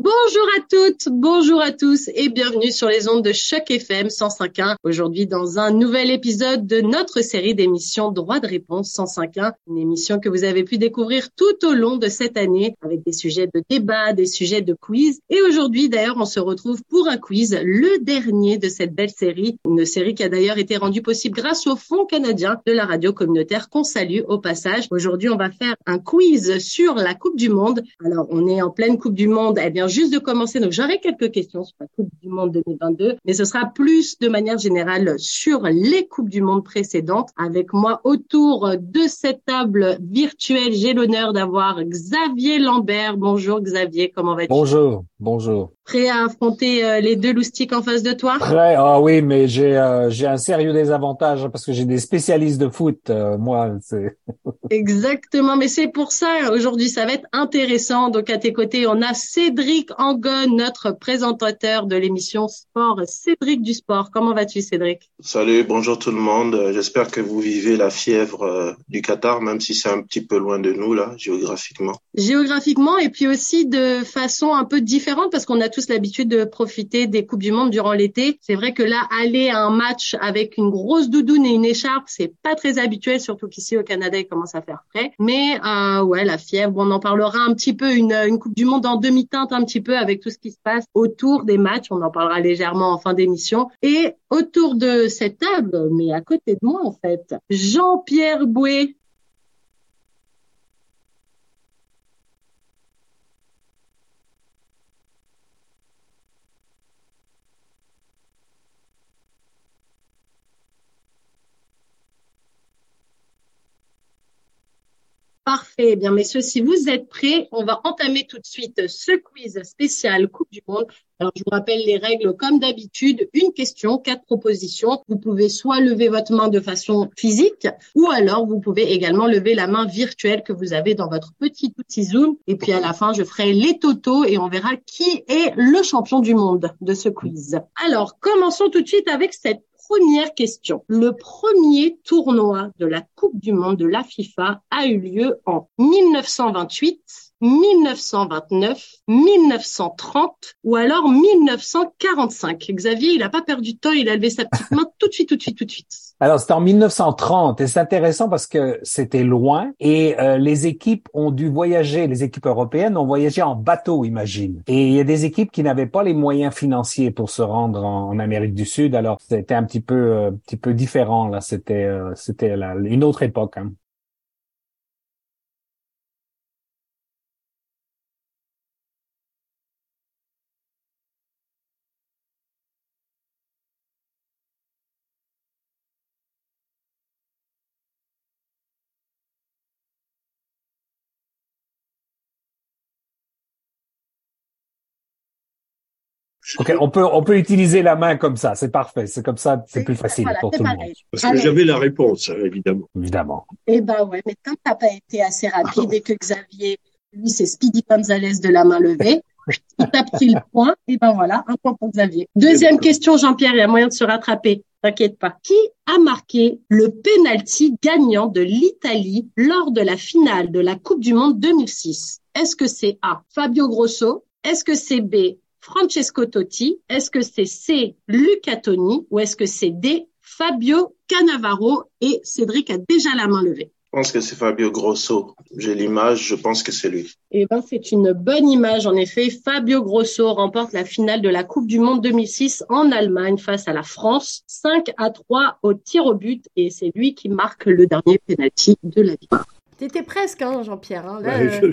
Bonjour à toutes, bonjour à tous et bienvenue sur les ondes de Choc FM 105.1. Aujourd'hui dans un nouvel épisode de notre série d'émissions Droit de réponse 105.1, une émission que vous avez pu découvrir tout au long de cette année avec des sujets de débat, des sujets de quiz. Et aujourd'hui d'ailleurs on se retrouve pour un quiz, le dernier de cette belle série, une série qui a d'ailleurs été rendue possible grâce au Fonds canadien de la radio communautaire qu'on salue au passage. Aujourd'hui on va faire un quiz sur la Coupe du Monde. Alors on est en pleine Coupe du Monde, eh bien juste de commencer. Donc, j'aurai quelques questions sur la Coupe du Monde 2022, mais ce sera plus de manière générale sur les Coupes du Monde précédentes. Avec moi autour de cette table virtuelle, j'ai l'honneur d'avoir Xavier Lambert. Bonjour Xavier, comment vas-tu? Bonjour, bonjour. Prêt à affronter euh, les deux loustiques en face de toi? Prêt? Ah oui, mais j'ai euh, j'ai un sérieux désavantage parce que j'ai des spécialistes de foot. Euh, moi, c'est Exactement, mais c'est pour ça aujourd'hui ça va être intéressant. Donc à tes côtés, on a Cédric Angon, notre présentateur de l'émission Sport. Cédric du Sport, comment vas-tu Cédric? Salut, bonjour tout le monde. J'espère que vous vivez la fièvre du Qatar, même si c'est un petit peu loin de nous là, géographiquement. Géographiquement et puis aussi de façon un peu différente parce qu'on a l'habitude de profiter des Coupes du Monde durant l'été. C'est vrai que là, aller à un match avec une grosse doudoune et une écharpe, c'est pas très habituel, surtout qu'ici au Canada, il commence à faire frais. Mais euh, ouais, la fièvre, on en parlera un petit peu, une, une Coupe du Monde en demi-teinte un petit peu avec tout ce qui se passe autour des matchs. On en parlera légèrement en fin d'émission. Et autour de cette table, mais à côté de moi en fait, Jean-Pierre Bouet, Eh bien, messieurs, si vous êtes prêts, on va entamer tout de suite ce quiz spécial Coupe du Monde. Alors, je vous rappelle les règles comme d'habitude. Une question, quatre propositions. Vous pouvez soit lever votre main de façon physique ou alors vous pouvez également lever la main virtuelle que vous avez dans votre petit outil Zoom. Et puis, à la fin, je ferai les totaux et on verra qui est le champion du monde de ce quiz. Alors, commençons tout de suite avec cette première question. Le premier tournoi de la Coupe du Monde de la FIFA a eu lieu en 1928 1929, 1930 ou alors 1945. Xavier, il n'a pas perdu de temps, il a levé sa petite main tout de suite, tout de suite, tout de suite. Alors, c'était en 1930 et c'est intéressant parce que c'était loin et euh, les équipes ont dû voyager, les équipes européennes ont voyagé en bateau, imagine. Et il y a des équipes qui n'avaient pas les moyens financiers pour se rendre en, Amérique du Sud. Alors, c'était un petit peu, euh, petit peu différent là. C'était, euh, c'était une autre époque. Hein. Ok, on peut on peut utiliser la main comme ça, c'est parfait, c'est comme ça, c'est plus facile pour tout le monde. Parce que j'avais la réponse, évidemment. Évidemment. Eh ben ouais, mais quand t'as pas été assez rapide et que Xavier, lui, c'est Speedy Gonzalez de la main levée, il t'a pris le point, et ben voilà, un point pour Xavier. Deuxième question, Jean-Pierre, il y a moyen de se rattraper. T'inquiète pas. Qui a marqué le penalty gagnant de l'Italie lors de la finale de la Coupe du Monde 2006 Est-ce que c'est A. Fabio Grosso? Est-ce que c'est B. Francesco Totti Est-ce que c'est C, Luca Toni ou est-ce que c'est D, Fabio Cannavaro? Et Cédric a déjà la main levée Je pense que c'est Fabio Grosso. J'ai l'image, je pense que c'est lui. Eh ben, c'est une bonne image. En effet, Fabio Grosso remporte la finale de la Coupe du Monde 2006 en Allemagne face à la France, 5 à 3 au tir au but et c'est lui qui marque le dernier penalty de la victoire. T'étais presque, hein, Jean-Pierre. Hein. Euh,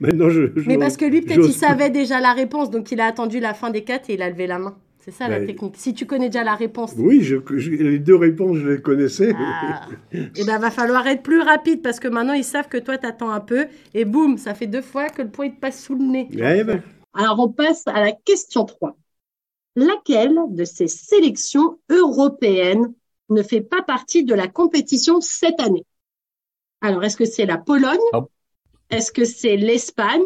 Maintenant, je, Mais parce que lui, peut-être, il savait déjà la réponse, donc il a attendu la fin des quatre et il a levé la main. C'est ça la technique. Si tu connais déjà la réponse. Oui, je, les deux réponses, je les connaissais. Ah. et eh ben, va falloir être plus rapide parce que maintenant, ils savent que toi, tu attends un peu. Et boum, ça fait deux fois que le point te passe sous le nez. Eh ben. Alors, on passe à la question 3. Laquelle de ces sélections européennes ne fait pas partie de la compétition cette année? Alors, est-ce que c'est la Pologne? Est-ce que c'est l'Espagne?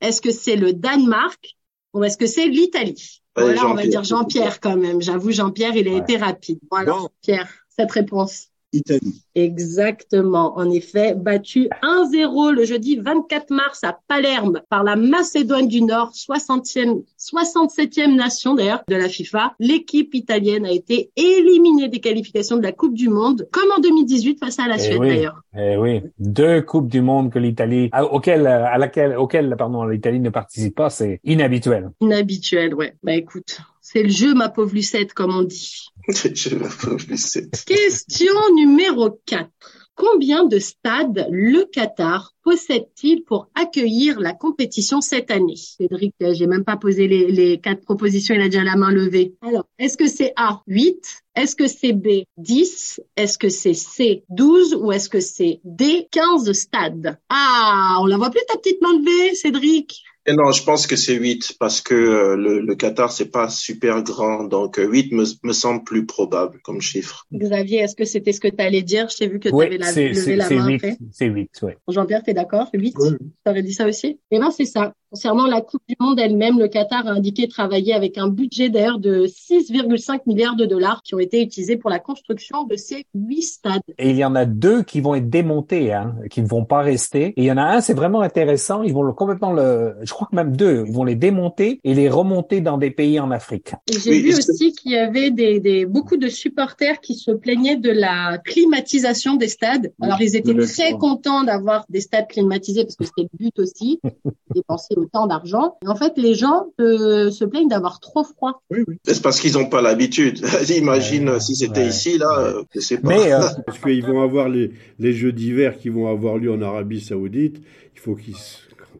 Est-ce que c'est le Danemark? Ou est-ce que c'est l'Italie? Voilà, on va dire Jean-Pierre quand même. J'avoue, Jean-Pierre, il a été rapide. Voilà, Pierre, cette réponse. Italie. Exactement. En effet, battu 1-0 le jeudi 24 mars à Palerme par la Macédoine du Nord, 60e, 67e nation d'ailleurs de la FIFA. L'équipe italienne a été éliminée des qualifications de la Coupe du Monde, comme en 2018 face à la eh Suède d'ailleurs. Eh oui, deux coupes du monde que l'Italie, auquel, à laquelle, auquel, pardon, l'Italie ne participe pas, c'est inhabituel. Inhabituel, ouais. Bah écoute, c'est le jeu, ma pauvre Lucette, comme on dit. Le jeu, ma pauvre Lucette. Question numéro 4. Combien de stades le Qatar possède-t-il pour accueillir la compétition cette année? Cédric, euh, j'ai même pas posé les, les quatre propositions, il a déjà la main levée. Alors, est-ce que c'est A, 8 Est-ce que c'est B, 10 Est-ce que c'est C, 12 Ou est-ce que c'est D, 15 stades? Ah, on la voit plus ta petite main levée, Cédric? Non, je pense que c'est 8 parce que euh, le, le, Qatar c'est pas super grand, donc 8 euh, me, me, semble plus probable comme chiffre. Xavier, est-ce que c'était ce que tu allais dire? Je t'ai vu que tu avais la, levé la main. C'est 8, oui. Jean-Pierre, t'es d'accord? 8 Tu aurais dit ça aussi? Eh ben c'est ça. Concernant la Coupe du Monde elle-même, le Qatar a indiqué travailler avec un budget d'ailleurs de 6,5 milliards de dollars qui ont été utilisés pour la construction de ces huit stades. Et il y en a deux qui vont être démontés, hein, qui ne vont pas rester. Et il y en a un, c'est vraiment intéressant. Ils vont le, complètement le, je crois que même deux, ils vont les démonter et les remonter dans des pays en Afrique. J'ai vu aussi qu'il y avait des, des, beaucoup de supporters qui se plaignaient de la climatisation des stades. Alors ils étaient très contents d'avoir des stades climatisés parce que c'était le but aussi, dépenser autant d'argent. en fait, les gens euh, se plaignent d'avoir trop froid. Oui, oui. C'est parce qu'ils n'ont pas l'habitude. Imagine si c'était ici, là, je sais pas. Mais, euh, parce qu'ils vont avoir les, les Jeux d'hiver qui vont avoir lieu en Arabie Saoudite. Il faut qu'ils,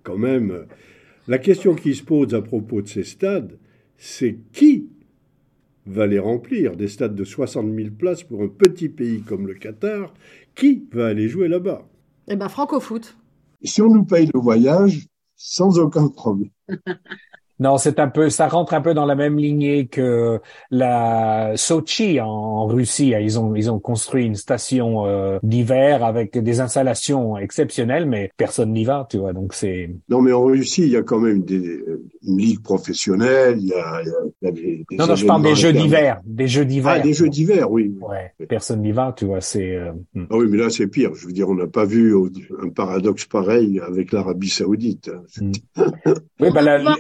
quand même, la question qui se pose à propos de ces stades, c'est qui va les remplir? Des stades de 60 000 places pour un petit pays comme le Qatar, qui va aller jouer là-bas? Eh ben, franco-foot. Si on nous paye le voyage, sans aucun problème. Non, c'est un peu, ça rentre un peu dans la même lignée que la Sochi en Russie. Ils ont, ils ont construit une station euh, d'hiver avec des installations exceptionnelles, mais personne n'y va, tu vois. Donc c'est. Non, mais en Russie, il y a quand même des, une ligue professionnelle. Il y a, il y a des, des, Non, non, je parle des jeux d'hiver, des jeux d'hiver. Ah, des jeux d'hiver, oui. Ouais, personne n'y va, tu vois. C'est. Euh, hmm. Ah oui, mais là c'est pire. Je veux dire, on n'a pas vu un paradoxe pareil avec l'Arabie Saoudite. Hmm. oui, bah là,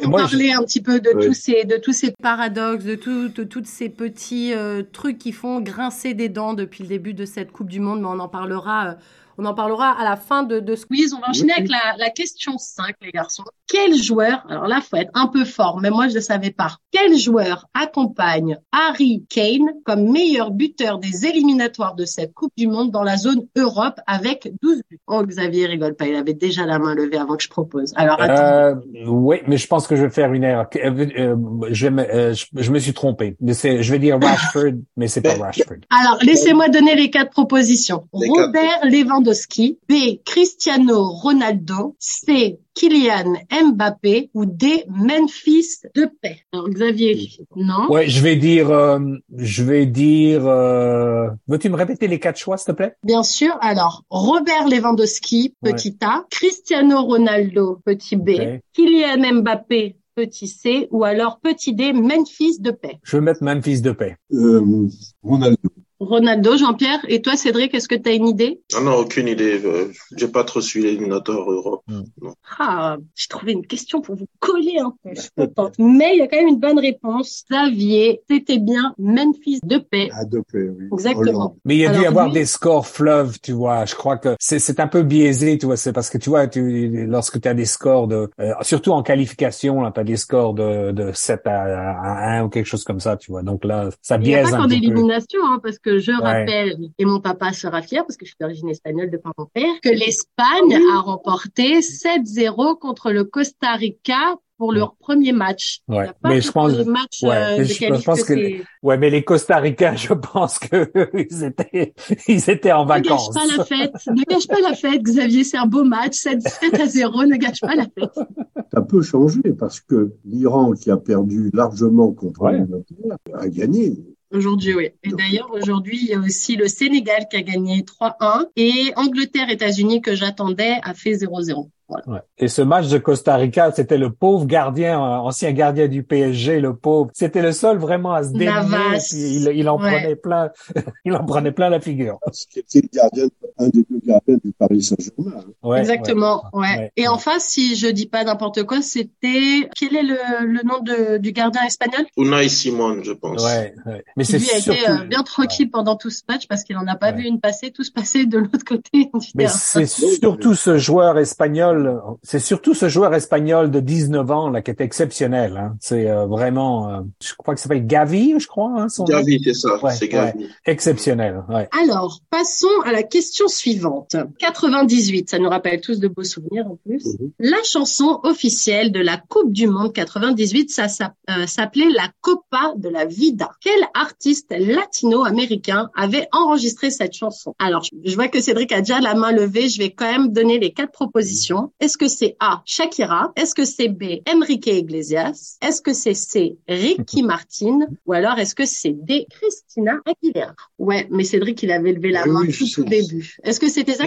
un petit peu de tous ces de tous ces paradoxes, de tout, de tous ces petits euh, trucs qui font grincer des dents depuis le début de cette Coupe du Monde, mais on en parlera euh, on en parlera à la fin de, de Squeeze. On va enchaîner avec la, la, question 5, les garçons. Quel joueur, alors là, faut être un peu fort, mais moi, je ne savais pas. Quel joueur accompagne Harry Kane comme meilleur buteur des éliminatoires de cette Coupe du Monde dans la zone Europe avec 12 buts? Oh, Xavier rigole pas. Il avait déjà la main levée avant que je propose. Alors, euh, oui, mais je pense que je vais faire une erreur. Euh, euh, je, euh, je, me suis trompé. Je vais dire Rashford, mais c'est pas Rashford. Alors, laissez-moi donner les quatre propositions. Robert Lewandowski B. Cristiano Ronaldo, C. Kylian Mbappé ou D. Memphis Depay? Alors Xavier, non? Ouais, je vais dire, euh, je vais dire. Euh... Veux-tu me répéter les quatre choix, s'il te plaît? Bien sûr. Alors Robert Lewandowski, petit A, Cristiano Ronaldo, petit B, Kylian Mbappé, petit C, ou alors petit D, Memphis Depay. Je vais mettre Memphis Depay. Euh, Ronaldo. Ronaldo, Jean-Pierre. Et toi, Cédric, est-ce que tu as une idée? Ah Non, aucune idée. Euh, j'ai pas trop suivi l'éliminateur Europe. Hmm. Ah, j'ai trouvé une question pour vous coller un peu. Je suis contente. Mais il y a quand même une bonne réponse. Xavier, c'était bien Memphis de paix. Ah, de paix, oui. Exactement. Mais il y a dû y avoir des scores fleuves, tu vois. Je crois que c'est un peu biaisé, tu vois. C'est parce que tu vois, tu, lorsque tu as des scores de, euh, surtout en qualification, là, tu as des scores de, de 7 à, 1 ou quelque chose comme ça, tu vois. Donc là, ça biaise un peu. pas qu'en élimination, hein, parce que que je rappelle, et mon papa sera fier parce que je suis d'origine espagnole de par mon père, que l'Espagne a remporté 7-0 contre le Costa Rica pour leur premier match. Ouais. Mais je pense, ouais, euh, mais de je, qualif je pense que, ouais, mais les Costa-Ricains, je pense que ils étaient, ils étaient en Ne gâche vacances. pas la fête, ne gâche pas la fête, Xavier, c'est un beau match, 7, 7 à 0, ne gâche pas la fête. Ça peut changer parce que l'Iran, qui a perdu largement contre Ouais. l'Angleterre, a gagné. Aujourd'hui, oui. Et d'ailleurs, aujourd'hui, il y a aussi le Sénégal qui a gagné 3-1 et Angleterre-États-Unis que j'attendais a fait 0-0. Ouais. Et ce match de Costa Rica, c'était le pauvre gardien, euh, ancien gardien du PSG, le pauvre. C'était le seul vraiment à se démener. Il, il en Ouais. prenait plein, il en prenait plein la figure. Ce qui était le gardien, un des deux gardiens du Paris Saint-Germain. Ouais, Exactement, ouais. Ouais. Et en face, si je dis pas n'importe quoi, c'était quel est le, le nom de, du gardien espagnol? Unai Simon, je pense. Ouais, ouais. Mais c'est lui a été euh, bien tranquille pendant tout ce match parce qu'il en a pas Ouais. vu une passer, tous passer de l'autre côté du mais c'est surtout ce joueur espagnol, c'est surtout ce joueur espagnol de 19 ans là qui est exceptionnel. Hein. C'est euh, vraiment, euh, je crois que ça s'appelle Gavi, je crois, hein, son. Gavi, c'est ça, Ouais, c'est Gavi. exceptionnel. Ouais. Alors, passons à la question suivante. 98, ça nous rappelle tous de beaux souvenirs en plus. Mhm. La chanson officielle de la Coupe du Monde 98, ça euh, s'appelait la Copa de la Vida. Quel artiste latino-américain avait enregistré cette chanson? Alors, je vois que Cédric a déjà la main levée, je vais quand même donner les quatre propositions. Est-ce que c'est A, Shakira? Est-ce que c'est B, Enrique Iglesias? Est-ce que c'est C, Ricky Martin? Ou alors est-ce que c'est D, Christina Aguilera? Ouais, mais Cédric, il avait levé la Oui, main oui, tout au début. Est-ce que c'était ça.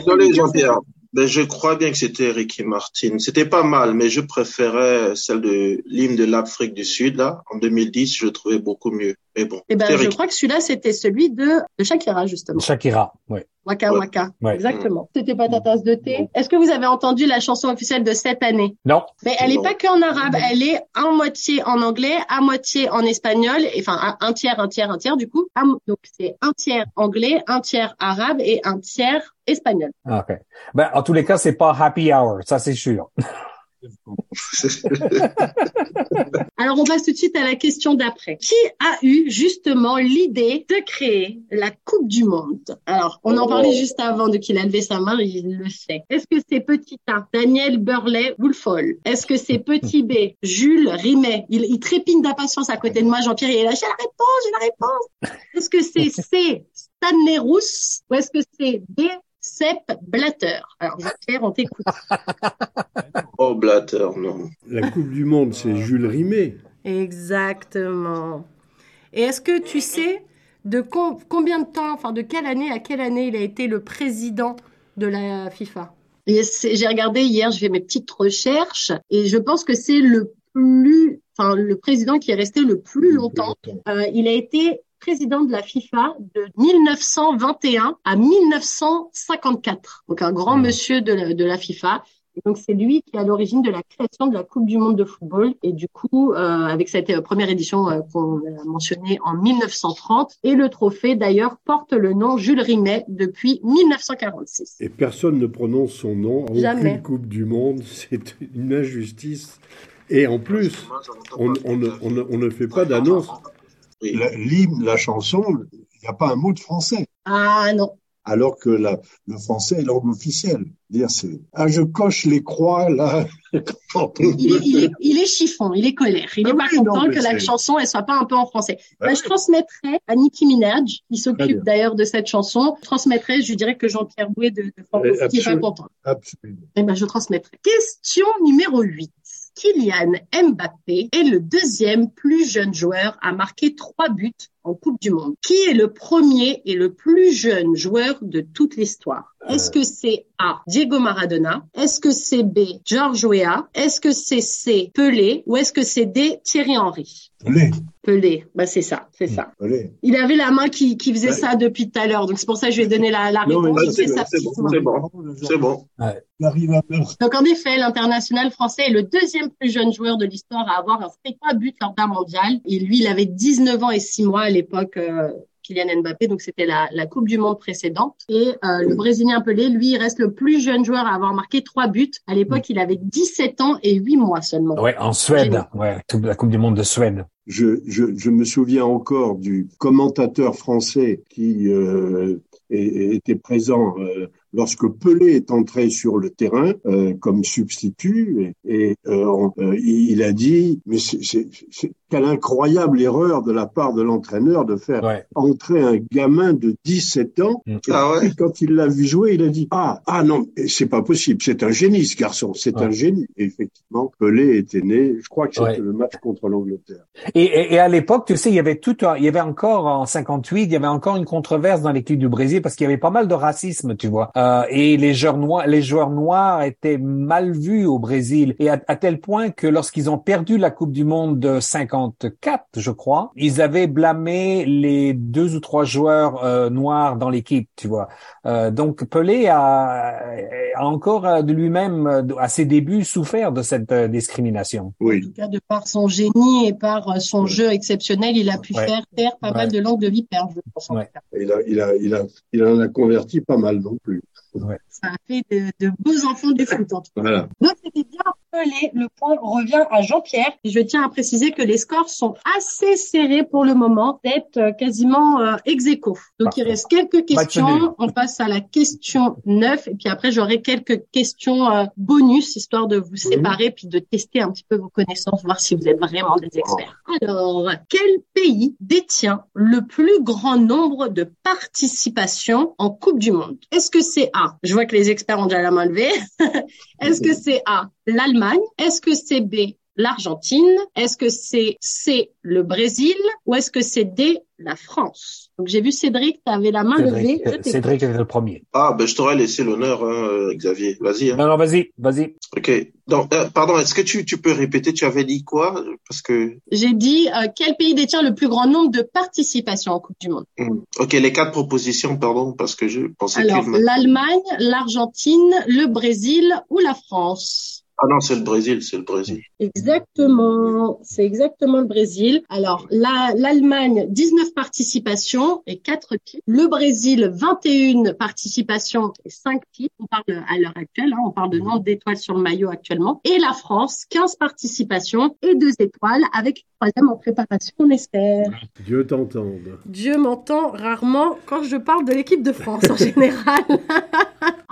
Ben, je crois bien que c'était Ricky Martin. C'était pas mal, mais je préférais celle de l'hymne de l'Afrique du Sud, là. En 2010, je le trouvais beaucoup mieux. Mais bon, Eh ben, je crois que celui-là, c'était celui de, de Shakira, justement. Shakira. Ouais. Waka Ouais. Waka. Ouais. Exactement. C'était pas ta tasse de thé. Est-ce que vous avez entendu la chanson officielle de cette année? Non. Mais elle est Non. pas que en arabe, elle est à moitié en anglais, à moitié en espagnol, et enfin un- tiers, un tiers, un tiers du coup. Donc c'est un tiers anglais, un tiers arabe et un tiers espagnol. Ah, Ok. Ben, en tous les cas, c'est pas happy hour, ça c'est sûr. Alors on passe tout de suite à la question d'après. Qui a eu justement l'idée de créer la Coupe du Monde? Alors on en parlait juste avant de qu'il a levé sa main, il le sait. Est-ce que c'est petit A, Daniel Burley Woolfall? Est-ce que c'est petit B, Jules Rimet? Il, il trépigne d'impatience à côté de moi, Jean-Pierre, il est là, j'ai la réponse, j'ai la réponse. Est-ce que c'est C, Stanley Rousse? Ou est-ce que c'est D, Sepp Blatter Alors Jean-Pierre, on t'écoute. Oh, Blatter, non. La Coupe du Monde, c'est Jules Rimet. Exactement. Et est-ce que tu sais de com- combien de temps, enfin de quelle année à quelle année il a été le président de la FIFA? J'ai regardé hier, je fais mes petites recherches et je pense que c'est le plus, enfin le président qui est resté le plus longtemps. Euh, il a été président de la FIFA de 1921 à 1954. Donc un grand Mmh. monsieur de la, de la FIFA. Et donc c'est lui qui est à l'origine de la création de la Coupe du Monde de football. Et du coup, euh, avec cette euh, première édition euh, qu'on a mentionnée en 1930, et le trophée d'ailleurs porte le nom Jules Rimet depuis 1946. Et personne ne prononce son nom à Jamais. aucune Coupe du Monde. C'est une injustice. Et en plus, on, on ne, on ne- on ne fait pas d'annonce. Oui. L'hymne, la chanson, il n'y a pas un mot de français. Ah non. Alors que la- le français est langue officielle. Dire c'est, ah, je coche les croix, là. Il est, il est, il est chiffon, il est colère. Il Ah est pas oui, content que la chanson elle soit pas un peu en français. Ouais. Bah, je transmettrai à Nicki Minaj, qui s'occupe d'ailleurs de cette chanson. Je transmettrai, je dirais que Jean-Pierre Bouet de, de Francophonie est pas content. Absolument. Eh ben, je transmettrai. Question numéro 8. Kylian Mbappé est le deuxième plus jeune joueur à marquer trois buts en Coupe du Monde. Qui est le premier et le plus jeune joueur de toute l'histoire? Est-ce que c'est A. Diego Maradona? Est-ce que c'est B. George Weah? Est-ce que c'est C. Pelé? Ou est-ce que c'est D. Thierry Henry? Pelé, Pelé, bah c'est ça, c'est ça. Pelé. Il avait la main qui, qui faisait Ouais. ça depuis tout à l'heure, donc c'est pour ça que je lui ai donné la, la Non, réponse. c'est- bon, c'est bon. C'est bon. Il arrive à faire Donc en effet, l'international français est le deuxième plus jeune joueur de l'histoire à avoir inscrit trois buts lors d'un mondial. Et lui, il avait 19 ans et 6 mois à l'époque, euh, Kylian Mbappé, donc c'était la, la Coupe du Monde précédente. Et euh, le Brésilien Pelé, lui, il reste le plus jeune joueur à avoir marqué trois buts. À l'époque, il avait 17 ans et 8 mois seulement. Ouais, en Suède. Ouais, toute la Coupe du Monde de Suède. Je, je, je me souviens encore du commentateur français qui euh, était présent euh, lorsque Pelé est entré sur le terrain euh, comme substitut, et, euh, euh, il a dit, mais c'est quelle incroyable erreur de la part de l'entraîneur de faire entrer un gamin de 17 ans. Mm. Ah ouais. Et quand il l'a vu jouer, il a dit, ah, ah non, c'est pas possible, c'est un génie ce garçon, c'est un génie. Et effectivement, Pelé était né, je crois que c'était le match contre l'Angleterre. Et, et, et, à l'époque, tu sais, il y avait tout, il y avait encore en 58, il y avait encore une controverse dans l'équipe du Brésil parce qu'il y avait pas mal de racisme, tu vois. Euh, et les joueurs noirs, les joueurs noirs étaient mal vus au Brésil et à, tel point que lorsqu'ils ont perdu la Coupe du Monde de 54, je crois, ils avaient blâmé les deux ou trois joueurs euh, noirs dans l'équipe, tu vois. Euh, donc Pelé a, a encore de lui-même à ses débuts souffert de cette discrimination. Oui. En tout cas, de par son génie et par son jeu exceptionnel, il a pu faire taire pas mal de langues de vipère, je pense. Il a, il a, il a, il en a converti pas mal non plus. Ça a fait de, de, beaux enfants du foot. En tout cas. Voilà. Donc c'était bien appelé. Le point revient à Jean-Pierre. Je tiens à préciser que les scores sont assez serrés pour le moment, d'être euh, quasiment euh, ex aequo. Donc il reste quelques questions. On passe à la question 9 et puis après j'aurai quelques questions euh, bonus histoire de vous séparer puis de tester un petit peu vos connaissances, voir si vous êtes vraiment des experts. Alors, quel pays détient le plus grand nombre de participations en Coupe du Monde? Est-ce que c'est A. Je vois que les experts ont déjà la main levée. Est-ce que c'est A l'Allemagne? Est-ce que c'est B l'Argentine? Est-ce que c'est C le Brésil? Ou est-ce que c'est D la France Donc j'ai vu Cédric, tu avais la main levée. Euh, Cédric est le premier. Ah ben je t'aurais laissé l'honneur, hein, Xavier. Vas-y. Hein. Non non vas-y, vas-y. Ok. Donc euh, pardon, est-ce que tu, tu peux répéter Tu avais dit quoi? Parce que j'ai dit euh, quel pays détient le plus grand nombre de participations en Coupe du Monde? Hmm. Ok, les quatre propositions, pardon, parce que je pensais. Alors l'Allemagne, l'Argentine, le Brésil ou la France? Ah non, c'est le Brésil, c'est le Brésil. Exactement, c'est exactement le Brésil. Alors, l'Allemagne, 19 participations et 4 titres. Le Brésil, 21 participations et 5 titres. On parle à l'heure actuelle, hein, on parle de nombre d'étoiles sur le maillot actuellement. Et la France, 15 participations et 2 étoiles avec une troisième en préparation, on espère. Dieu t'entende. Dieu m'entend rarement quand je parle de l'équipe de France en général.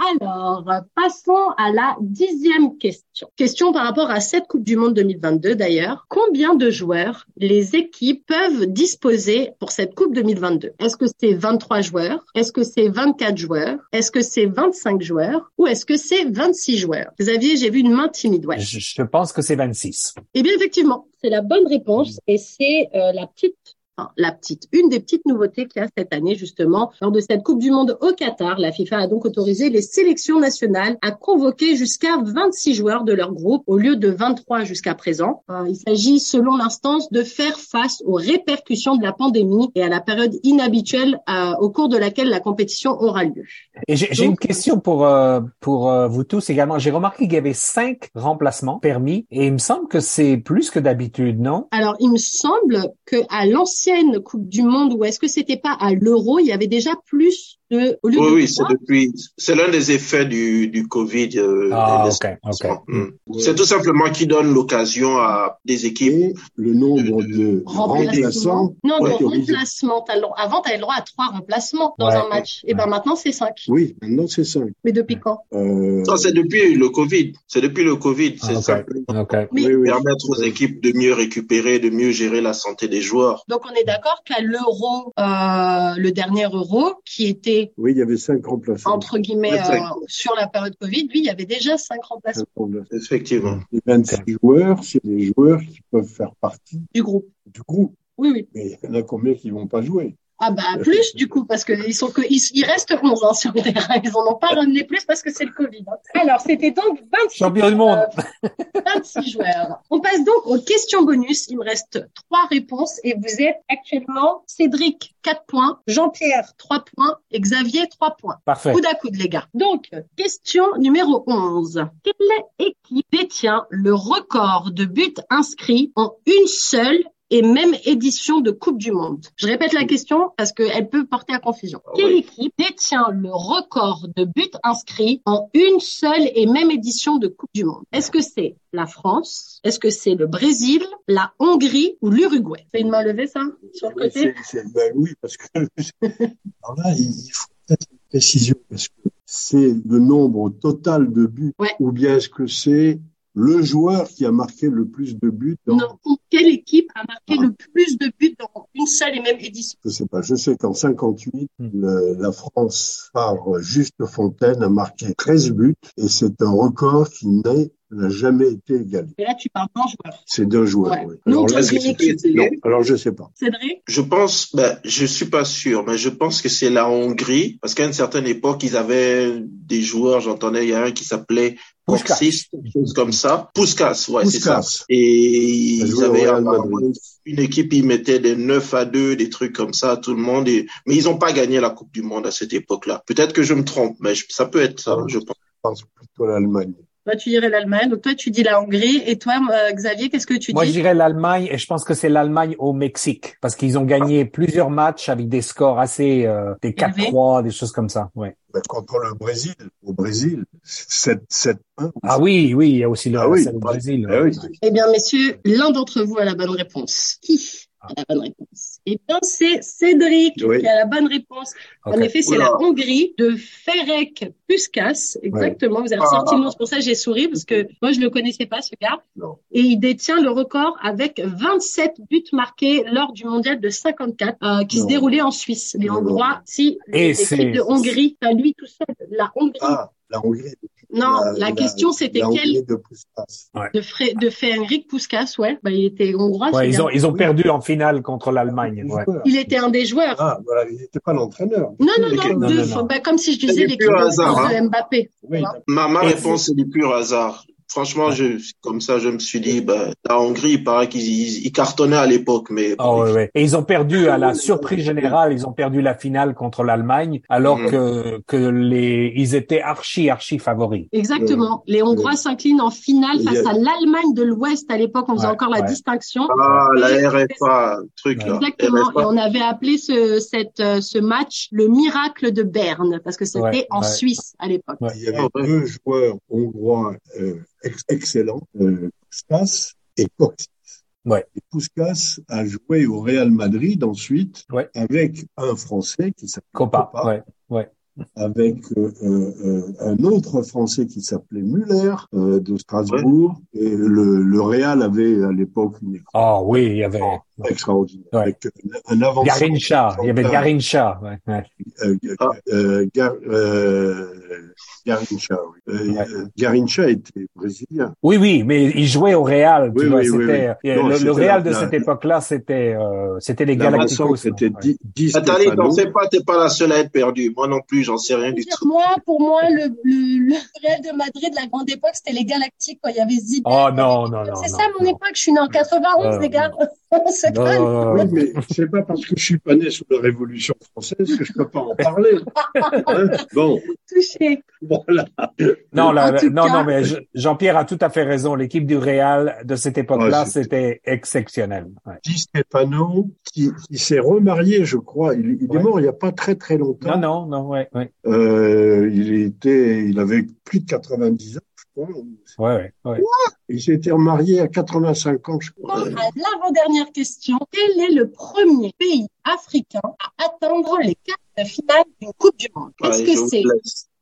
Alors, passons à la dixième question. Question par rapport à cette Coupe du Monde 2022 d'ailleurs. Combien de joueurs les équipes peuvent disposer pour cette Coupe 2022 Est-ce que c'est 23 joueurs? Est-ce que c'est 24 joueurs? Est-ce que c'est 25 joueurs? Ou est-ce que c'est 26 joueurs? Xavier, j'ai vu une main timide. Ouais. Je, pense que c'est 26. Eh bien, effectivement, c'est la bonne réponse et c'est euh, la petite la petite, une des petites nouveautés qu'il y a cette année justement lors de cette Coupe du Monde au Qatar. La FIFA a donc autorisé les sélections nationales à convoquer jusqu'à 26 joueurs de leur groupe au lieu de 23 jusqu'à présent. Euh, il s'agit selon l'instance de faire face aux répercussions de la pandémie et à la période inhabituelle euh, au cours de laquelle la compétition aura lieu. Et j'ai une question pour euh, pour vous tous également. J'ai remarqué qu'il y avait cinq remplacements permis et il me semble que c'est plus que d'habitude, non? Alors il me semble que à l'ancien Coupe du Monde ou est-ce que c'était pas à l'Euro, il y avait déjà plus de au lieu Oui, oui, c'est depuis c'est l'un des effets du du Covid euh, ah, hmm. C'est tout simplement qui donne l'occasion à des équipes le nombre de remplaçants. Non, de remplacements. Avant, tu avais le droit à trois remplacements dans un match. Et ben maintenant, c'est cinq. Oui, maintenant c'est cinq. Mais depuis quand? Euh... Non, c'est depuis le Covid. C'est depuis le Covid. C'est ah, ça. Permettre aux équipes de mieux récupérer, de mieux gérer la santé des joueurs. Donc on est d'accord qu'à l'euro, euh, le dernier euro, qui était oui, il y avait cinq remplaçants entre guillemets euh, sur la période Covid, lui, il y avait déjà cinq remplaçants. Effectivement. Les 26 joueurs, c'est des joueurs qui peuvent faire partie du groupe. Du groupe. Oui, oui. Mais il y en a combien qui vont pas jouer? Ah bah plus du coup parce que ils sont que ils, restent 11 hein, sur le terrain. Ils en ont pas ramené plus parce que c'est le Covid. Hein. Alors c'était donc 26 champion du monde. 26 euh, joueurs. On passe donc aux questions bonus. Il me reste trois réponses et vous êtes actuellement Cédric 4 points, Jean-Pierre 3 points et Xavier 3 points. Parfait. Coude à coude les gars. Donc question numéro 11. Quelle équipe détient le record de buts inscrits en une seule et même édition de Coupe du Monde. Je répète la question parce qu'elle peut porter à confusion. Ah Quelle équipe détient le record de buts inscrits en une seule et même édition de Coupe du Monde? Est-ce que c'est la France? Est-ce que c'est le Brésil, la Hongrie ou l'Uruguay? C'est une main levée ça sur le côté? ben Oui, parce que alors là, il faut peut-être une précision parce que c'est le nombre total de buts ou bien est-ce que c'est le joueur qui a marqué le plus de buts dans... Non, quelle équipe a marqué ah. le plus de buts dans une seule et même édition Je sais pas. Je sais qu'en 58, hmm. la France, par Juste Fontaine, a marqué 13 buts et c'est un record qui n'est n'a jamais été égalé. Et là, tu parles d'un joueur. C'est d'un joueur, oui. Alors, là, non, alors je sais pas. Cédric Je pense, ben, je suis pas sûr, mais je pense que c'est la Hongrie, parce qu'à une certaine époque, ils avaient des joueurs, j'entendais, il y a un qui s'appelait Chose comme ça. Puskas, ouais, c'est ça. Et ils avaient une équipe, ils mettaient des 9 à 2, des trucs comme ça, tout le monde. Et... Mais ils n'ont pas gagné la Coupe du Monde à cette époque-là. Peut-être que je me trompe, mais ça peut être ça, je pense. Je pense plutôt l'Allemagne. Toi, tu dirais l'Allemagne. Donc toi, tu dis la Hongrie. Et toi, euh, Xavier, qu'est-ce que tu dis Moi, je dirais l'Allemagne. Et je pense que c'est l'Allemagne au Mexique, parce qu'ils ont gagné plusieurs matchs avec des scores assez euh, des 4-3, des choses comme ça. Ouais. contre le Brésil, au Brésil, 7-1. Ah oui, oui, il y a aussi le, ah oui, Brésil. Ah oui. Eh bien, messieurs, l'un d'entre vous a la bonne réponse. Qui la bonne réponse? Eh bien, c'est Cédric qui a la bonne réponse. En effet, c'est la Hongrie de Ferenc Puskas. Exactement. Vous avez sorti le nom. C'est pour ça que j'ai souri parce que moi, je ne le connaissais pas, ce gars. Et il détient le record avec 27 buts marqués lors du mondial de 54 euh, qui se déroulait en Suisse. Les Hongrois, si, l'équipe de Hongrie, à lui tout seul. La Hongrie. Ah, la Hongrie non, la, question c'était quel de, ouais. de, de Frédéric Puskas, ouais, bah, il était hongrois. Ouais, ils ont ils ont perdu en finale contre l'Allemagne. Ouais. Il était un des joueurs. Ah, voilà, il n'était pas l'entraîneur. Non, non, non, non, non, Bah, comme si je disais l'équipe de hein. Mbappé. Oui. Ma, ma réponse c'est du pur hasard. Franchement, je, comme ça, je me suis dit, bah, la Hongrie, il paraît qu'ils ils, cartonnaient à l'époque, mais. Oh, ouais, ouais. Et ils ont perdu à la surprise générale, ils ont perdu la finale contre l'Allemagne, alors que que les, ils étaient archi archi favoris. Exactement. Les Hongrois s'inclinent en finale face à l'Allemagne de l'Ouest à l'époque. On faisait encore la distinction. Ah, la RFA, truc là. Exactement. Et on avait appelé ce cette euh, ce match le miracle de Berne parce que c'était en Suisse à l'époque. Il y avait deux joueurs hongrois. Euh, excellent, euh, Puskas et Coxis. Ouais. Et Puskas a joué au Real Madrid ensuite ouais. avec un Français qui s'appelle Copa. Copa. Ouais. Ouais avec euh, euh, un autre Français qui s'appelait Muller euh, de Strasbourg. Et le, le Real avait à l'époque une équipe ah oui, il y avait extraordinaire. Ouais. Avec un avancement. Garincha, il y avait Garincha. Ouais, ouais. Euh, ah. euh, Gar, euh, Garincha, oui. Euh, Garincha était brésilien. Oui, oui, mais il jouait au Real. Tu oui, vois, oui, oui, oui. Non, le, le, Real la, de cette époque-là, c'était euh, c'était les Galacticos. C'était ouais. 10 Attendez, t'en sais pas, t'es pas la seule à être perdue. Moi non plus, j'en sais rien du tout. Moi, pour moi, le, le, le Real de Madrid, la grande époque, c'était les Galactiques, quand il y avait Zidane. Oh non, non, non. C'est ça mon époque, je suis né en 91, euh, les gars. c'est non, non, non, mais c'est pas parce que je suis pas né sous la Révolution française que je peux pas en parler. hein bon. Touché. Voilà. Non, là, non, cas... non, mais Jean-Pierre a tout à fait raison. L'équipe du Real de cette époque-là, ouais, c'était exceptionnel. Ouais. Di Stefano, qui, qui s'est remarié, je crois. Il, il ouais. est mort il y a pas très très longtemps. Non, non, non, ouais, ouais. Euh, il était, il avait plus de 90 ans. Ouais, ouais, ouais. Il s'était remarié à 85 ans, je crois. L'avant-dernière question. Quel est le premier pays africain à atteindre les quarts de finale d'une Coupe du Monde? Est-ce que c'est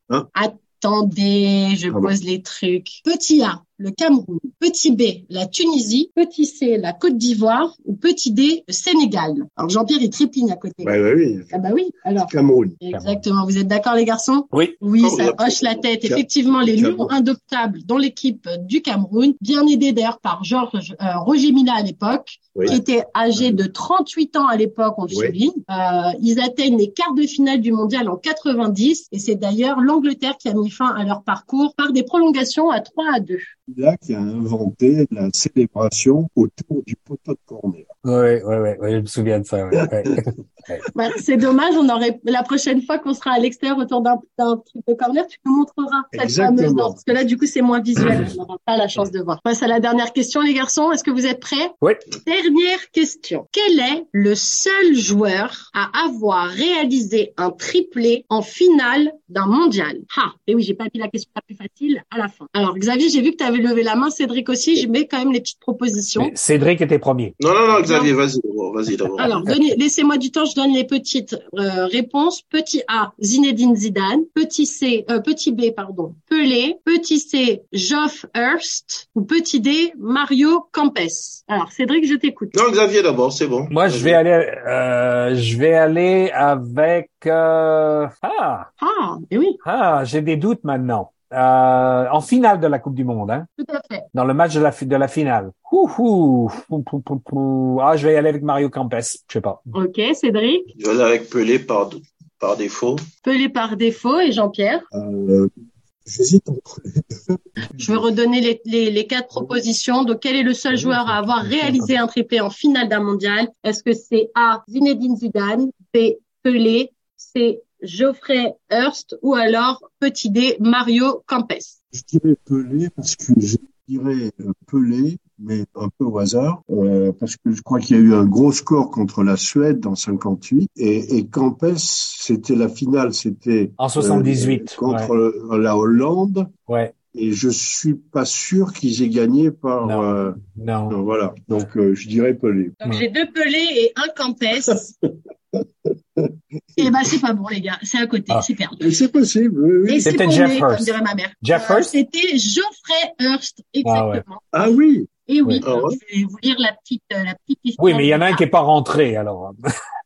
hein? Attendez, je ah pose bah. les trucs. Petit A, le Cameroun. Petit B, la Tunisie. Petit C, la Côte d'Ivoire. Ou petit D, le Sénégal. Alors Jean-Pierre, il tripligne à côté. Bah, bah oui. Ah bah oui. Alors. Cameroun. Exactement. Vous êtes d'accord, les garçons? Oui. Oui, oh, ça hoche la tête. Effectivement, les lions indoptables dans l'équipe du Cameroun, bien aidés d'ailleurs par Georges euh, Roger Mila à l'époque, oui. qui était âgé de 38 ans à l'époque, on le oui. souligne. Euh, ils atteignent les quarts de finale du mondial en 90 et c'est d'ailleurs l'Angleterre qui a mis fin à leur parcours par des prolongations à 3 à 2 là qui a inventé la célébration autour du poteau de corner. Oui, oui, oui, ouais, je me souviens de ça. Ouais. bah, c'est dommage, on aurait la prochaine fois qu'on sera à l'extérieur autour d'un truc de corner, tu nous montreras cette fameuse danse. Parce que là, du coup, c'est moins visuel, on n'aura pas la chance de voir. On passe à la dernière question, les garçons. Est-ce que vous êtes prêts? Oui. Dernière question. Quel est le seul joueur à avoir réalisé un triplé en finale d'un mondial? Ah, et oui, j'ai pas mis la question la plus facile à la fin. Alors, Xavier, j'ai vu que tu avais levé la main, Cédric aussi. Je mets quand même les petites propositions. Mais Cédric était premier. Non, non, non, Xavier Xavier, vas-y, vas-y d'abord. Alors, laissez-moi du temps, je donne les petites euh, réponses. Petit A, Zinedine Zidane. Petit C, euh, petit B, pardon, Pelé. Petit C, Geoff Hurst. Ou petit D, Mario Campes. Alors, Cédric, je t'écoute. Non, Xavier d'abord, c'est bon. Moi, je vais aller, euh, je vais aller avec. Euh... Ah. Ah, et oui. Ah, j'ai des doutes maintenant. Euh, en finale de la Coupe du Monde, hein. Tout à fait. Dans le match de la, de la finale. Ouh, Ah, je vais y aller avec Mario Campes. Je sais pas. Ok, Cédric? Je vais aller avec Pelé par, par défaut. Pelé par défaut et Jean-Pierre? Euh, J'hésite entre les deux. Je vais redonner les, les, les, quatre propositions. Donc, quel est le seul joueur à avoir réalisé un triplé en finale d'un mondial? Est-ce que c'est A. Zinedine Zidane, B. Pelé, C. Geoffrey Hurst ou alors petit D Mario Campes. Je dirais Pelé parce que je dirais euh, Pelé mais un peu au hasard, euh, parce que je crois qu'il y a eu un gros score contre la Suède en 58, et, et Campes, c'était la finale, c'était en 78 euh, contre la Hollande. Ouais. Et je suis pas sûr qu'ils aient gagné par. Non. Euh, non. voilà. Donc euh, je dirais Pelé. Donc j'ai deux Pelé et un Campes. Et ben c'est pas bon les gars, c'est à côté, Ah. c'est perdu. C'est possible. Oui, oui. C'était Jeff lui, comme Hurst. dirait ma mère. Jeff Euh, Hurst? C'était Geoffrey Hurst, exactement. Ah oui. Et oui, Oui. Ah ouais. je vais vous lire la petite, euh, la petite histoire. Oui, mais il y en a un qui est pas rentré, alors.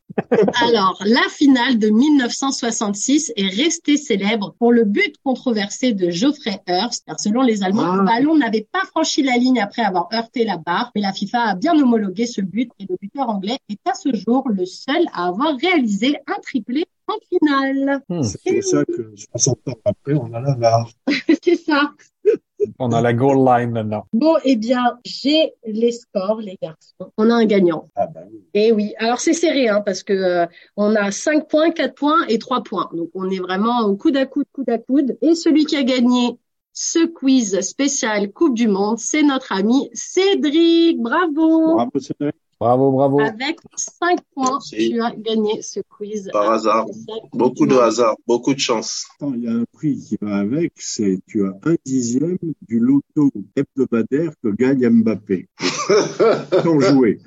Alors, la finale de 1966 est restée célèbre pour le but controversé de Geoffrey Hurst, car selon les Allemands, Ah. le ballon n'avait pas franchi la ligne après avoir heurté la barre, mais la FIFA a bien homologué ce but et le buteur anglais est à ce jour le seul à avoir réalisé un triplé en finale. Hmm. C'est pour ça que 60 ans après, on a la VAR. C'est ça. On a la goal line maintenant. Bon, eh bien, j'ai les scores, les garçons. On a un gagnant. Ah ben oui. Et oui, alors c'est serré, hein, parce que euh, on a 5 points, 4 points et 3 points. Donc on est vraiment au coude à coude, coude à coude. Et celui qui a gagné ce quiz spécial Coupe du Monde, c'est notre ami Cédric. Bravo! Bravo, Cédric. Bravo, bravo. Avec 5 points, Merci. tu as gagné ce quiz. Par hasard. Beaucoup de hasard, beaucoup de chance. Attends, il y a un prix qui va avec, c'est tu as un dixième du loto hebdomadaire que gagne Mbappé. Sans jouer.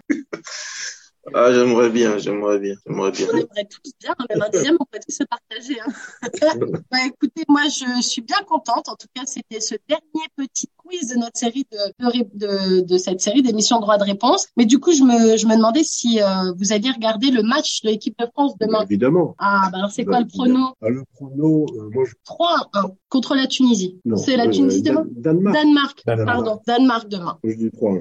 Ah, j'aimerais bien, j'aimerais bien, j'aimerais bien. On aimerait tous bien, même un deuxième, on peut tous se partager. Hein. bah, écoutez, moi, je suis bien contente. En tout cas, c'était ce dernier petit quiz de notre série de, de, de, de cette série d'émissions droit de réponse. Mais du coup, je me, je me demandais si euh, vous alliez regarder le match de l'équipe de France demain. Évidemment. Ah, bah alors c'est quoi le prono? Ah, Le prono, euh, moi je 3-1 contre la Tunisie. non. C'est la euh, Tunisie Dan- demain? Danemark. Danemark, Danemark. pardon, Danemark demain. Je dis 3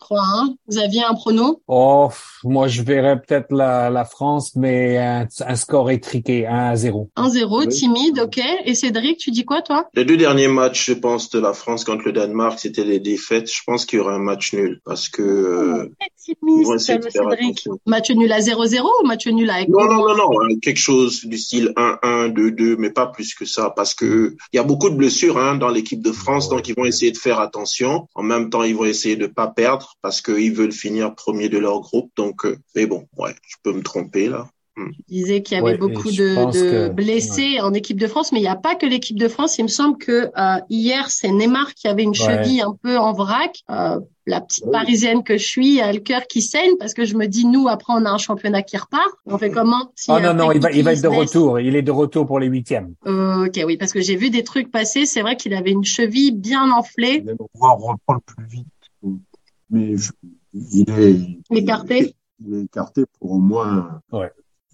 3-1. Vous aviez un prono? Oh, moi, je verrais peut-être la, la France, mais un, un score étriqué, 1 à 0. 1-0, Oui. timide, ok. Et Cédric, tu dis quoi, toi? Les deux derniers matchs, je pense, de la France contre le Danemark, c'était des défaites. Je pense qu'il y aura un match nul parce que euh, ils vont timide, essayer de faire Cédric. attention. Match nul à 0-0 ou match nul avec Non, non, non, non, hein, quelque chose du style 1-1, 2-2, mais pas plus que ça, parce que il y a beaucoup de blessures hein, dans l'équipe de France, donc ils vont essayer de faire attention. En même temps, ils vont essayer de pas perdre parce qu'ils veulent finir premier de leur groupe. Donc, euh, mais bon, ouais, je peux me tromper là. Il disait qu'il y avait Ouais, beaucoup de, pense de que- blessés en équipe de France, mais il n'y a pas que l'équipe de France. Il me semble que euh, hier, c'est Neymar qui avait une cheville un peu en vrac. Euh, la petite parisienne que je suis a le cœur qui saigne parce que je me dis, nous, après, on a un championnat qui repart. On fait comment si Oh non, non, il va, il va être de retour. Il est de retour pour les huitièmes. Euh, Ok, oui, parce que j'ai vu des trucs passer. C'est vrai qu'il avait une cheville bien enflée, On va reprendre plus vite. Mais je- il est écartée. il est écarté pour au moins Ouais.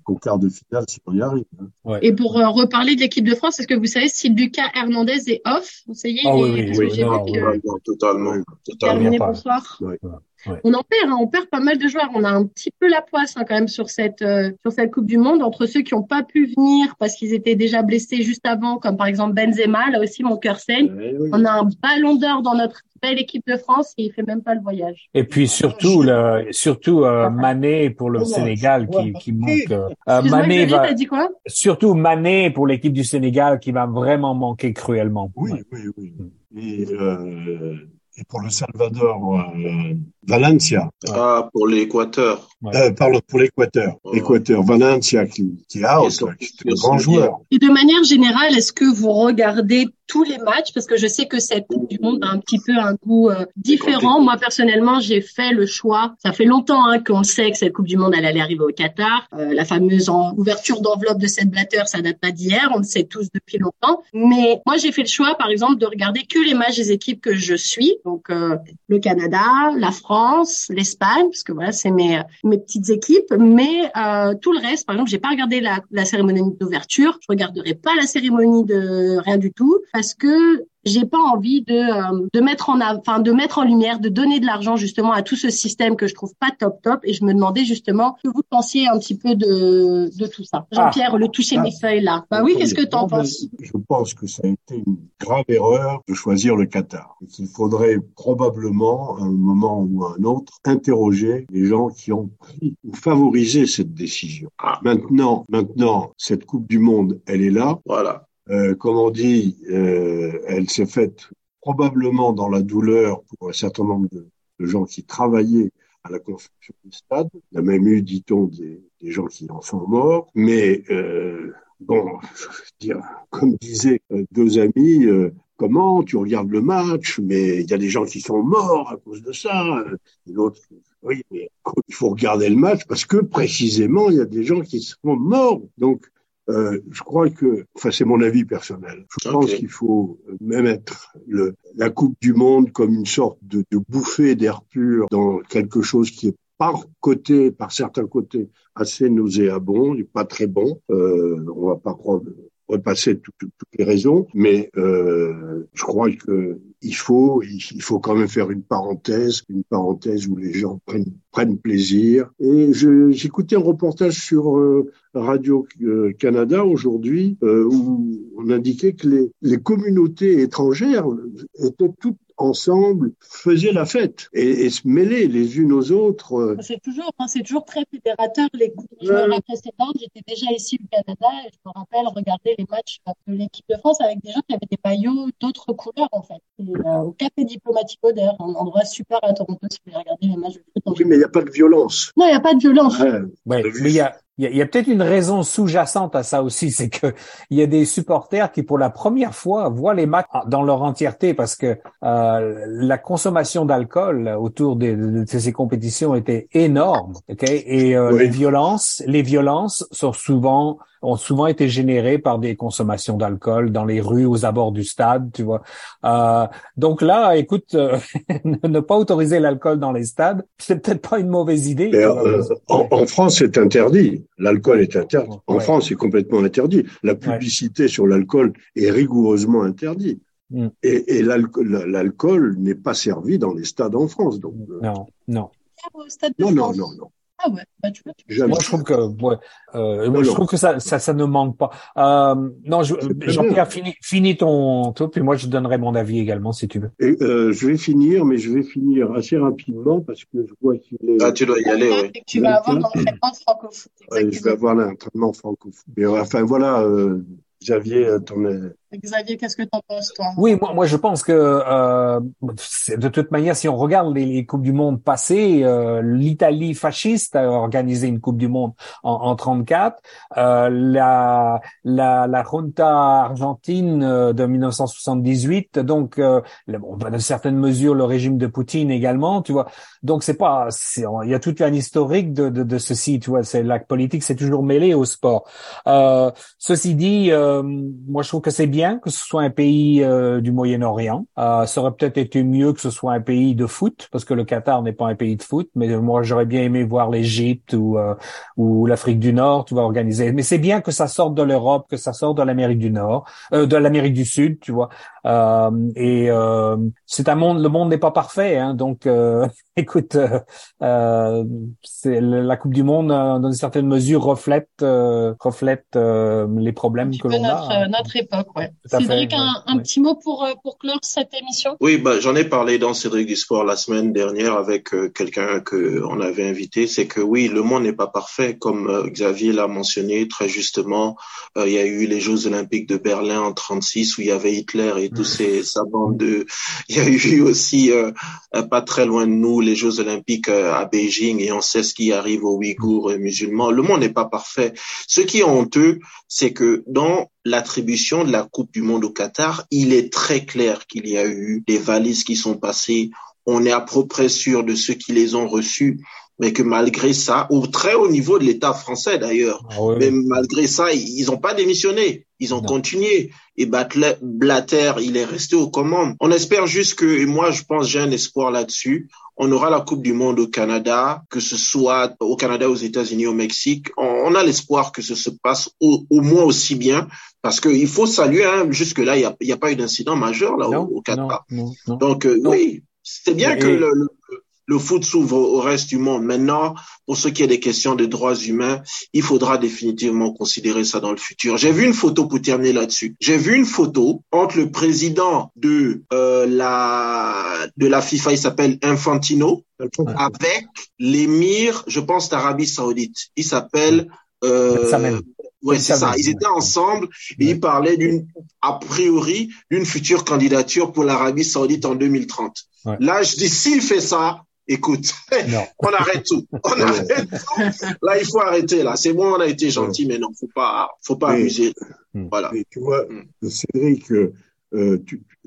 au quart de finale si on y arrive. hein. Et pour euh, reparler de l'équipe de France, est-ce que vous savez si Lucas Hernandez est off? Ça y est, Ah il oui, est- oui, oui, non, oui. Ouais, totalement, totalement. Terminé, bonsoir. Ouais. Ouais. On en perd, hein, on perd pas mal de joueurs. On a un petit peu la poisse hein, quand même sur cette euh, sur cette Coupe du Monde entre ceux qui n'ont pas pu venir parce qu'ils étaient déjà blessés juste avant, comme par exemple Benzema. Là aussi, mon cœur saigne. Oui. On a un Ballon d'Or dans notre belle équipe de France et il fait même pas le voyage. Et puis surtout, le, surtout euh, Mané pour le Ouais, Sénégal qui, ouais. qui manque. euh, Excuse-moi, Mané va, t'as dit quoi? surtout Mané pour l'équipe du Sénégal qui va vraiment manquer cruellement. Oui, Ouais. oui, oui. Et, euh, et pour le Salvador, euh, Valencia, Ah, pour l'Équateur. Ouais. euh, pardon, pour l'Équateur. Équateur, Valencia qui, qui est out, qui est un grand joueur. Et de manière générale, est-ce que vous regardez tous les matchs parce que je sais que cette Coupe du Monde a un petit peu un goût euh, différent. Moi personnellement, j'ai fait le choix. Ça fait longtemps hein, qu'on sait que cette Coupe du Monde elle allait arriver au Qatar. Euh, la fameuse ouverture d'enveloppe de cette Blatter, ça date pas d'hier. On le sait tous depuis longtemps. Mais moi, j'ai fait le choix, par exemple, de regarder que les matchs des équipes que je suis. Donc euh, le Canada, la France, l'Espagne, parce que voilà, c'est mes mes petites équipes. Mais tout le reste, par exemple, j'ai pas regardé la, la cérémonie d'ouverture. Je regarderai pas la cérémonie de rien du tout parce que j'ai pas envie de euh, de mettre en enfin de mettre en lumière, de donner de l'argent justement à tout ce système que je trouve pas top top. Et je me demandais justement que vous pensiez un petit peu de de tout ça. Jean-Pierre, le toucher mes feuilles là. Bah oui, qu'est-ce que tu en penses? Je pense que ça a été une grave erreur de choisir le Qatar. Et qu'il faudrait probablement à un moment ou à un autre interroger les gens qui ont pris ou favorisé cette décision. Ah. Maintenant, maintenant, cette Coupe du Monde, elle est là. Voilà. Euh, comme on dit, euh, elle s'est faite probablement dans la douleur pour un certain nombre de, gens qui travaillaient à la construction du stade. Il y a même eu, dit-on, des, gens qui en sont morts. Mais euh, bon, dire, comme disaient deux amis, comment tu regardes le match, mais il y a des gens qui sont morts à cause de ça. L'autre, oui, il faut regarder le match parce que précisément, il y a des gens qui sont morts. Donc, euh, je crois que, enfin c'est mon avis personnel, je pense qu'il faut même être le, la Coupe du Monde comme une sorte de, de bouffée d'air pur dans quelque chose qui est par côté, par certains côtés, assez nauséabond et pas très bon. Euh, on va pas repasser toutes les raisons, mais euh, je crois que il faut, il faut quand même faire une parenthèse, une parenthèse où les gens prennent, prennent plaisir. Et j'écoutais un reportage sur euh, Radio euh, Canada aujourd'hui où on indiquait que les, les communautés étrangères étaient toutes ensemble faisaient la fête et, se mêlaient les unes aux autres. C'est toujours, hein, c'est toujours très fédérateur. Les la précédente, j'étais déjà ici au Canada et je me rappelle regarder les matchs de l'équipe de France avec des gens qui avaient des maillots d'autres couleurs en fait. Euh, au Café Diplomatico d'ailleurs, un endroit super à Toronto si vous voulez regarder les matchs de foot. Oui, mais il n'y a pas de violence. Non, il n'y a pas de violence. Ouais, mais il y a, il y a, peut-être une raison sous-jacente à ça aussi, c'est que il y a des supporters qui, pour la première fois, voient les matchs dans leur entièreté parce que euh, la consommation d'alcool autour de, ces compétitions était énorme. Okay? Et euh, les violences, les violences sont souvent ont souvent été générés par des consommations d'alcool dans les rues, aux abords du stade, tu vois. Euh, donc là, écoute, euh, ne pas autoriser l'alcool dans les stades, c'est peut-être pas une mauvaise idée. Euh, en, France, c'est interdit. L'alcool est interdit. En France, c'est complètement interdit. La publicité sur l'alcool est rigoureusement interdite. Mm. Et, et l'alcool n'est pas servi dans les stades en France. Donc, non, non. Non, non, non, non. Ah ouais, bah, tu Moi, je trouve que, ouais, euh, je trouve que ça, ça, ça ne manque pas. Euh, non, Jean-Pierre, finis, finis ton truc, puis moi, je donnerai mon avis également, si tu veux. Et, euh, je vais finir, mais je vais finir assez rapidement parce que je vois qu'il est. Ah, tu dois y aller, oui. Tu vas avoir l'entraînement francophone. Ouais, je vais avoir l'entraînement francophone. Mais enfin, voilà, euh, Xavier, euh, ton, Xavier, qu'est-ce que tu en penses, toi? Oui, moi, moi, je pense que euh, de toute manière, si on regarde les, coupes du monde passées, euh, l'Italie fasciste a organisé une coupe du monde en, en 34, euh, la, la la junta argentine euh, de 1978, donc euh, bon, dans certaines mesures le régime de Poutine également, tu vois. Donc c'est pas, il y a tout un historique de, de, de ceci, tu vois. C'est la politique, c'est toujours mêlé au sport. Euh, ceci dit, moi je trouve que c'est bien que ce soit un pays euh, du Moyen-Orient. Euh, ça aurait peut-être été mieux que ce soit un pays de foot, parce que le Qatar n'est pas un pays de foot. Mais moi, j'aurais bien aimé voir l'Égypte ou euh, ou l'Afrique du Nord, tu vois, organiser. Mais c'est bien que ça sorte de l'Europe, que ça sorte de l'Amérique du Nord, euh, de l'Amérique du Sud, tu vois. Euh, et c'est un monde, le monde n'est pas parfait, hein, donc écoute, c'est la Coupe du Monde dans une certaine mesure reflète reflète les problèmes que l'on a. Notre époque, ouais. Cédric, un, petit mot pour, euh, pour clore cette émission? Oui, bah, j'en ai parlé dans Cédric du Sport la semaine dernière avec euh, quelqu'un que on avait invité. C'est que oui, le monde n'est pas parfait, comme euh, Xavier l'a mentionné très justement. il y a eu les Jeux Olympiques de Berlin en 36 où il y avait Hitler et tous ces sa bande de. Il y a eu aussi pas très loin de nous les Jeux Olympiques à Beijing et on sait ce qui arrive aux Ouïghours musulmans. Le monde n'est pas parfait. Ce qui est honteux, c'est que dans l'attribution de la Coupe du Monde au Qatar, il est très clair qu'il y a eu des valises qui sont passées. On est à peu près sûr de ceux qui les ont reçus mais que malgré ça, au très haut niveau de l'État français d'ailleurs, ah mais malgré ça, ils n'ont pas démissionné, ils ont continué. Et Blatter, il est resté aux commandes. On espère juste que, et moi je pense j'ai un espoir là-dessus, on aura la Coupe du Monde au Canada, que ce soit au Canada, aux États-Unis, au Mexique. On, a l'espoir que ce se passe au, moins aussi bien, parce qu'il faut saluer, hein, jusque-là, il n'y a, a, pas eu d'incident majeur là au, au, Canada. Donc euh, oui, c'est bien que le, le foot s'ouvre au reste du monde. Maintenant, pour ce qui est des questions de droits humains, il faudra définitivement considérer ça dans le futur. J'ai vu une photo pour terminer là-dessus. J'ai vu une photo entre le président de euh, la de la FIFA, il s'appelle Infantino, avec l'émir, je pense d'Arabie Saoudite. Il s'appelle euh, Ouais, c'est ça. Ils étaient ensemble et ils parlaient d'une, a priori, d'une future candidature pour l'Arabie Saoudite en 2030. Là, je dis, s'il fait ça, écoute, on arrête tout. On arrête tout. Là, il faut arrêter. Là, c'est bon, on a été gentil, mais non, faut pas, faut pas amuser. Hmm. Voilà. tu vois, hmm. Cédric, euh,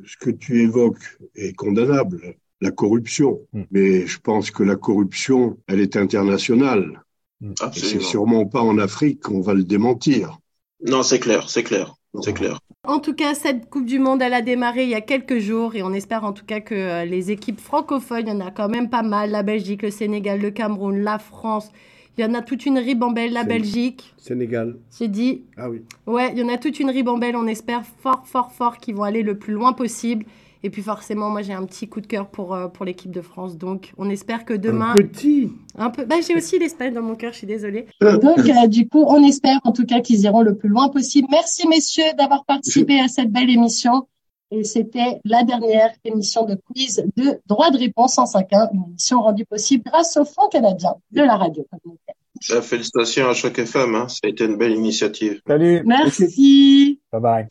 ce que tu évoques est condamnable, la corruption. Hmm. Mais je pense que la corruption, elle est internationale. C'est sûrement pas en Afrique qu'on va le démentir. Non, c'est clair, c'est clair, c'est clair. En tout cas, cette Coupe du Monde, elle a démarré il y a quelques jours et on espère en tout cas que euh, les équipes francophones, il y en a quand même pas mal. La Belgique, le Sénégal, le Cameroun, la France. Il y en a toute une ribambelle, la Belgique. Sénégal. J'ai dit. Ah oui. Ouais, il y en a toute une ribambelle. On espère fort, fort, fort qu'ils vont aller le plus loin possible. Et puis forcément, moi j'ai un petit coup de cœur pour, euh, pour l'équipe de France. Donc on espère que demain. Un petit Un peu. Bah, j'ai aussi l'Espagne dans mon cœur, je suis désolée. Donc euh, du coup, on espère en tout cas qu'ils iront le plus loin possible. Merci messieurs d'avoir participé à cette belle émission. Et c'était la dernière émission de quiz de droit de réponse 105.1, une émission rendue possible grâce au Fonds canadien de la radio communautaire. Félicitations à chaque FM, hein. ça a été une belle initiative. Salut. Merci. Bye bye.